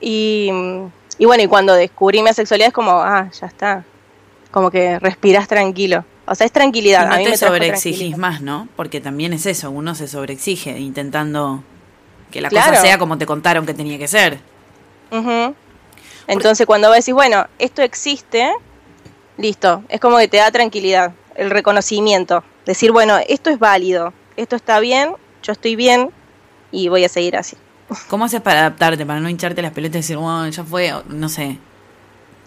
Y, y bueno, y cuando descubrí mi sexualidad es como, ah, ya está. Como que respiras tranquilo. O sea, es Y tranquilidad. no a mí te sobreexigís más, ¿no? Porque también es eso, uno se sobreexige intentando que la Claro. cosa sea como te contaron que tenía que ser. Ujú. Entonces cuando vos decís, bueno, esto existe, listo, es como que te da tranquilidad, el reconocimiento, decir, bueno, esto es válido, esto está bien, yo estoy bien y voy a seguir así. ¿Cómo haces para adaptarte, para no hincharte las pelotas y decir, bueno, ya fue, no sé?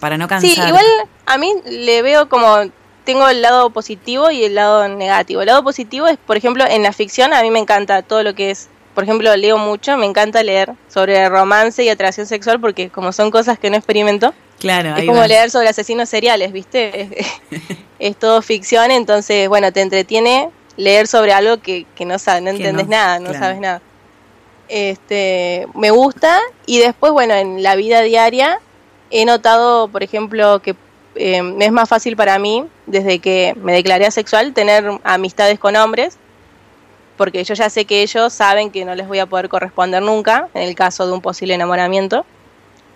para no cansar. Sí, igual a mí le veo como tengo el lado positivo y el lado negativo. El lado positivo es, por ejemplo, en la ficción a mí me encanta todo lo que es, por ejemplo, leo mucho, me encanta leer sobre romance y atracción sexual porque como son cosas que no experimento, Claro, es como vas. leer sobre asesinos seriales, ¿viste? Es, es todo ficción, entonces, bueno, te entretiene leer sobre algo que, que no sabes, no Que entendés no, nada, no claro. sabes nada. Este, me gusta y después, bueno, en la vida diaria he notado, por ejemplo, que eh, me es más fácil para mí, desde que me declaré asexual, tener amistades con hombres, porque yo ya sé que ellos saben que no les voy a poder corresponder nunca, en el caso de un posible enamoramiento.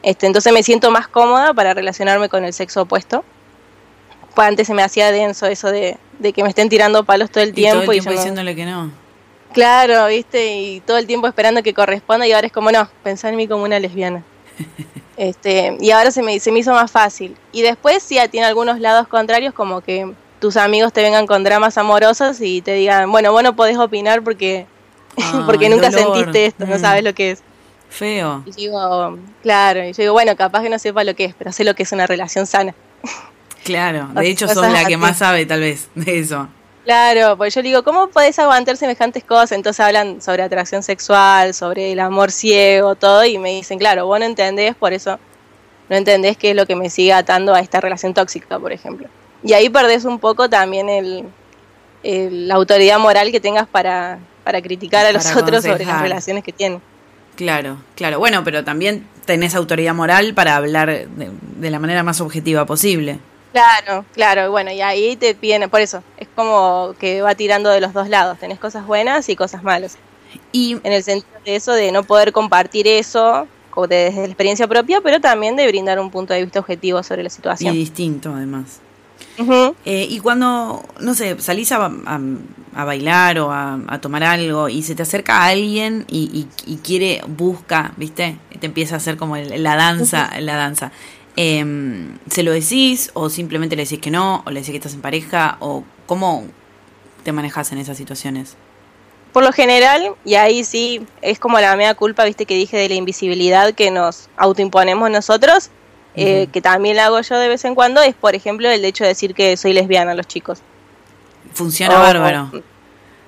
Este, entonces me siento más cómoda para relacionarme con el sexo opuesto. Pues antes se me hacía denso eso de, de que me estén tirando palos todo el Y tiempo. todo el y tiempo no- diciéndole que no. Claro, viste, y todo el tiempo esperando que corresponda y ahora es como no, pensar en mí como una lesbiana. Este, y ahora se me, se me hizo más fácil. Y después sí tiene algunos lados contrarios como que tus amigos te vengan con dramas amorosos y te digan, bueno, vos no podés opinar porque, Ay, porque nunca dolor. sentiste esto, no Mm. sabes lo que es. Feo. Y digo, claro, y yo digo, bueno, capaz que no sepa lo que es, pero sé lo que es una relación sana. Claro. De hecho, sos la que así. más sabe, tal vez, de eso. Claro, pues yo digo, ¿cómo podés aguantar semejantes cosas? Entonces hablan sobre atracción sexual, sobre el amor ciego, todo, y me dicen, claro, vos no entendés, por eso no entendés qué es lo que me sigue atando a esta relación tóxica, por ejemplo. Y ahí perdés un poco también el, el- la autoridad moral que tengas para, para criticar a los otros sobre las relaciones que tienen. Claro, claro. Bueno, pero también tenés autoridad moral para hablar de, de la manera más objetiva posible. Claro, claro, bueno, y ahí te piden, por eso, es como que va tirando de los dos lados, tenés cosas buenas y cosas malas. Y en el sentido de eso, de no poder compartir eso desde la experiencia propia, pero también de brindar un punto de vista objetivo sobre la Y situación. distinto, además. Eh, y cuando, no sé, salís a, a- a bailar o a, a tomar algo y se te acerca alguien y, y- y quiere, busca, ¿viste? Te empieza a hacer como el- la danza, la danza. Em, ¿Se lo decís o simplemente le decís que no? ¿O le decís que estás en pareja? ¿O cómo te manejas en esas situaciones? Por lo general, y ahí sí es como la mea culpa, viste que dije de la invisibilidad que nos autoimponemos nosotros, eh, que también la hago yo de vez en cuando, es por ejemplo el hecho de decir que soy lesbiana a los chicos. Funciona O- bárbaro.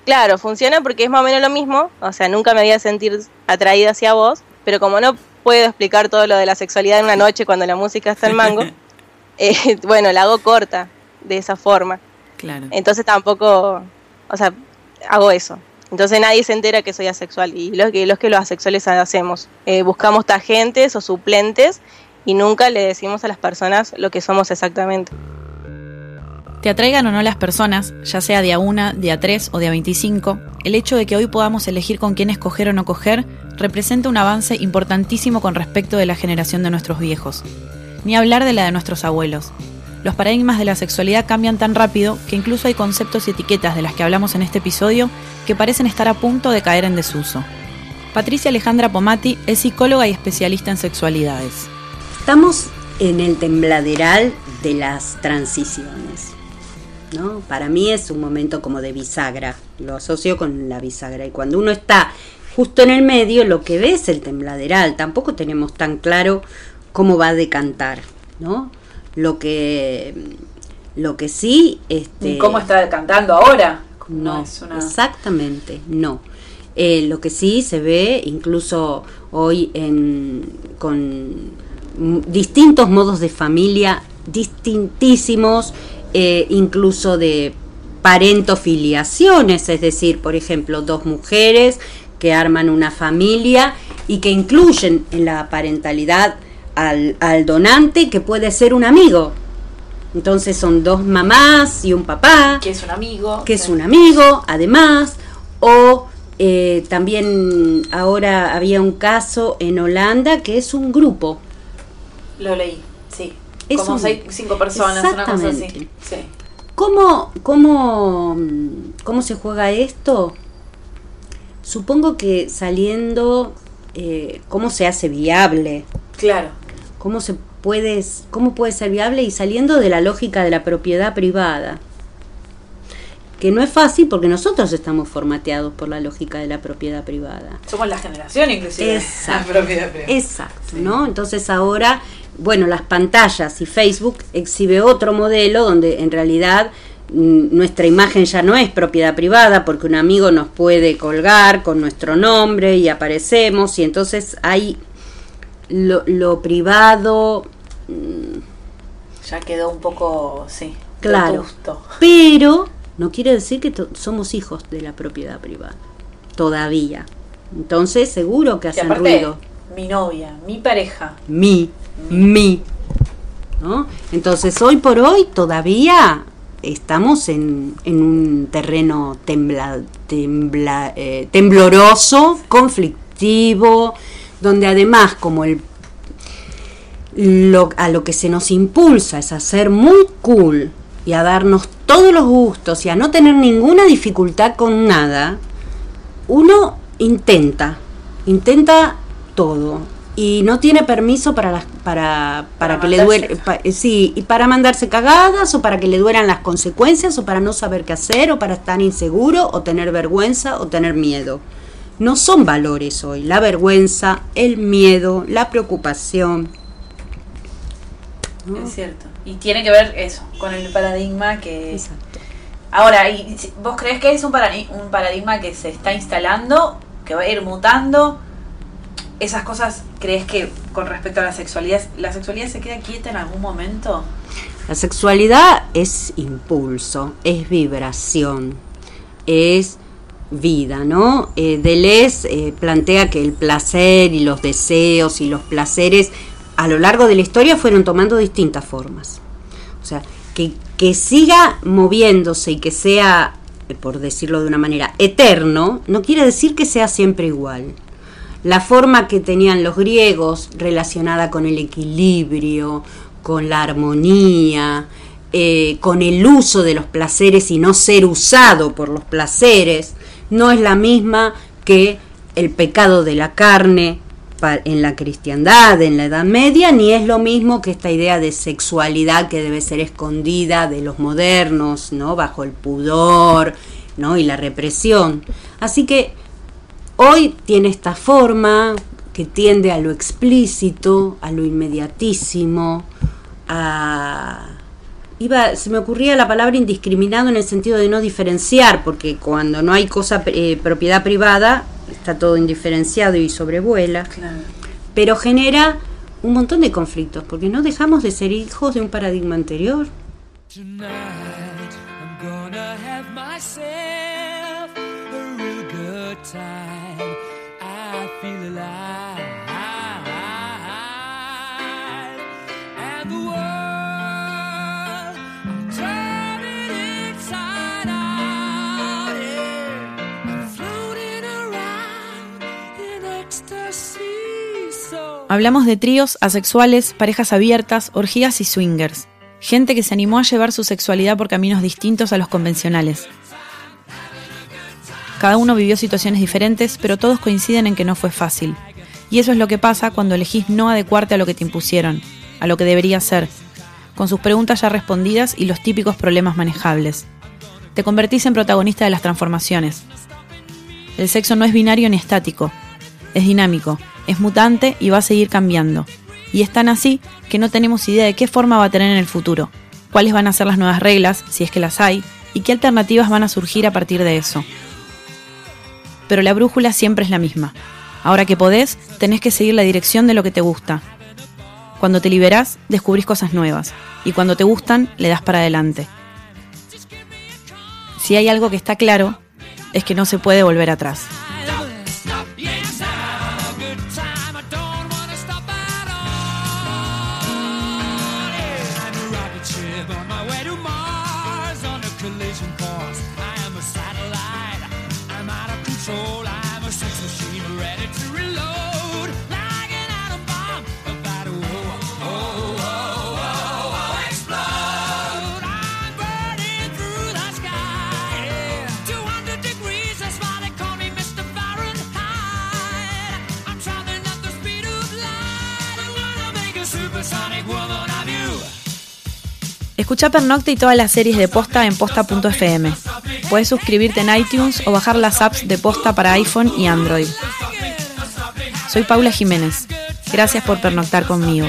Claro, funciona porque es más o menos lo mismo, o sea, nunca me voy a sentir atraída hacia vos, pero como no puedo explicar todo lo de la sexualidad en una noche cuando la música está en mango, eh, bueno, la hago corta de esa forma. Claro. Entonces tampoco, o sea, hago eso. Entonces nadie se entera que soy asexual y lo que los que los asexuales hacemos, eh, buscamos tagentes o suplentes y nunca le decimos a las personas lo que somos exactamente. Te atraigan o no las personas, ya sea de a una, de a tres o de a 25, el hecho de que hoy podamos elegir con quién escoger o no coger representa un avance importantísimo con respecto de la generación de nuestros viejos. Ni hablar de la de nuestros abuelos. Los paradigmas de la sexualidad cambian tan rápido que incluso hay conceptos y etiquetas de las que hablamos en este episodio que parecen estar a punto de caer en desuso. Patricia Alejandra Pomati es psicóloga y especialista en sexualidades. Estamos en el tembladeral de las transiciones. ¿no? Para mí es un momento como de bisagra, lo asocio con la bisagra. Y cuando uno está justo en el medio, lo que ve es el tembladeral. Tampoco tenemos tan claro cómo va a decantar, ¿no? Lo que, lo que sí... Este, está cantando ahora? no, exactamente, no. Eh, lo que sí se ve, incluso hoy en, con distintos modos de familia, distintísimos, eh, incluso de parentofiliaciones, es decir, por ejemplo, dos mujeres que arman una familia y que incluyen en la parentalidad al, al donante que puede ser un amigo. Entonces son dos mamás y un papá Que es un amigo. que es un amigo, además, o eh, también ahora había un caso en Holanda que es un grupo. Lo leí, sí. Es Como un- seis- cinco personas, una cosa así. Exactamente. ¿Cómo, cómo, ¿Cómo se juega esto? Supongo que saliendo, eh, ¿cómo se hace viable? Claro. ¿Cómo, se puede, ¿Cómo puede ser viable? Y saliendo de la lógica de la propiedad privada. Que no es fácil porque nosotros estamos formateados por la lógica de la propiedad privada. Somos la generación inclusive. Exacto. La propiedad privada. Exacto, ¿no? Entonces ahora bueno, las pantallas y Facebook exhibe otro modelo donde en realidad mm, nuestra imagen ya no es propiedad privada porque un amigo nos puede colgar con nuestro nombre y aparecemos y entonces hay lo, privado... Mm, ya quedó un poco, sí, claro. Pero no quiere decir que somos hijos de la propiedad privada, todavía. Entonces seguro que hacen ruido. Mi novia, mi pareja. Mi, mi. ¿no? Entonces hoy por hoy todavía estamos en, en un terreno tembla, tembla, eh, tembloroso, conflictivo, donde además como el lo, a lo que se nos impulsa es a ser muy cool y a darnos todos los gustos y a no tener ninguna dificultad con nada, uno intenta, intenta todo y no tiene permiso para para, para, que le duele eh, sí y para mandarse cagadas o para que le duelan las consecuencias o para no saber qué hacer o para estar inseguro o tener vergüenza o tener miedo. No son valores hoy la vergüenza el miedo la preocupación. Es cierto y tiene que ver eso con el paradigma que Exacto. ahora y vos crees que es un un paradigma que se está instalando que va a ir mutando esas cosas, ¿crees que con respecto a la sexualidad, la sexualidad se queda quieta en algún momento? La sexualidad es impulso, es vibración, es vida, ¿no? Eh, Deleuze eh, plantea que el placer y los deseos y los placeres a lo largo de la historia fueron tomando distintas formas. O sea, que, que siga moviéndose y que sea, por decirlo de una manera, eterno, no quiere decir que sea siempre igual la forma que tenían los griegos relacionada con el equilibrio, con la armonía, eh, con el uso de los placeres y no ser usado por los placeres, no es la misma que el pecado de la carne en la cristiandad, en la Edad Media, ni es lo mismo que esta idea de sexualidad que debe ser escondida de los modernos, ¿no? bajo el pudor ¿no? y la represión. Así que Hoy tiene esta forma que tiende a lo explícito, a lo inmediatísimo, a... Iba, se me ocurría la palabra indiscriminado en el sentido de no diferenciar, porque cuando no hay cosa eh, propiedad privada, está todo indiferenciado y sobrevuela. Pero genera un montón de conflictos, porque no dejamos de ser hijos de un paradigma anterior. Hablamos de tríos, asexuales, parejas abiertas, orgías y swingers. Gente que se animó a llevar su sexualidad por caminos distintos a los convencionales. Cada uno vivió situaciones diferentes, pero todos coinciden en que no fue fácil. Y eso es lo que pasa cuando elegís no adecuarte a lo que te impusieron, a lo que debería ser, con sus preguntas ya respondidas y los típicos problemas manejables. Te convertís en protagonista de las transformaciones. El sexo no es binario ni estático, es dinámico, es mutante y va a seguir cambiando. Y es tan así que no tenemos idea de qué forma va a tener en el futuro, cuáles van a ser las nuevas reglas, si es que las hay, y qué alternativas van a surgir a partir de eso. Pero la brújula siempre es la misma. Ahora que podés, tenés que seguir la dirección de lo que te gusta. Cuando te liberás, descubrís cosas nuevas, y cuando te gustan, le das para adelante. Si hay algo que está claro, es que no se puede volver atrás. Escucha Pernocte y todas las series de Posta en posta.fm. Puedes suscribirte en iTunes o bajar las apps de Posta para iPhone y Android. Soy Paula Jiménez. Gracias por pernoctar conmigo.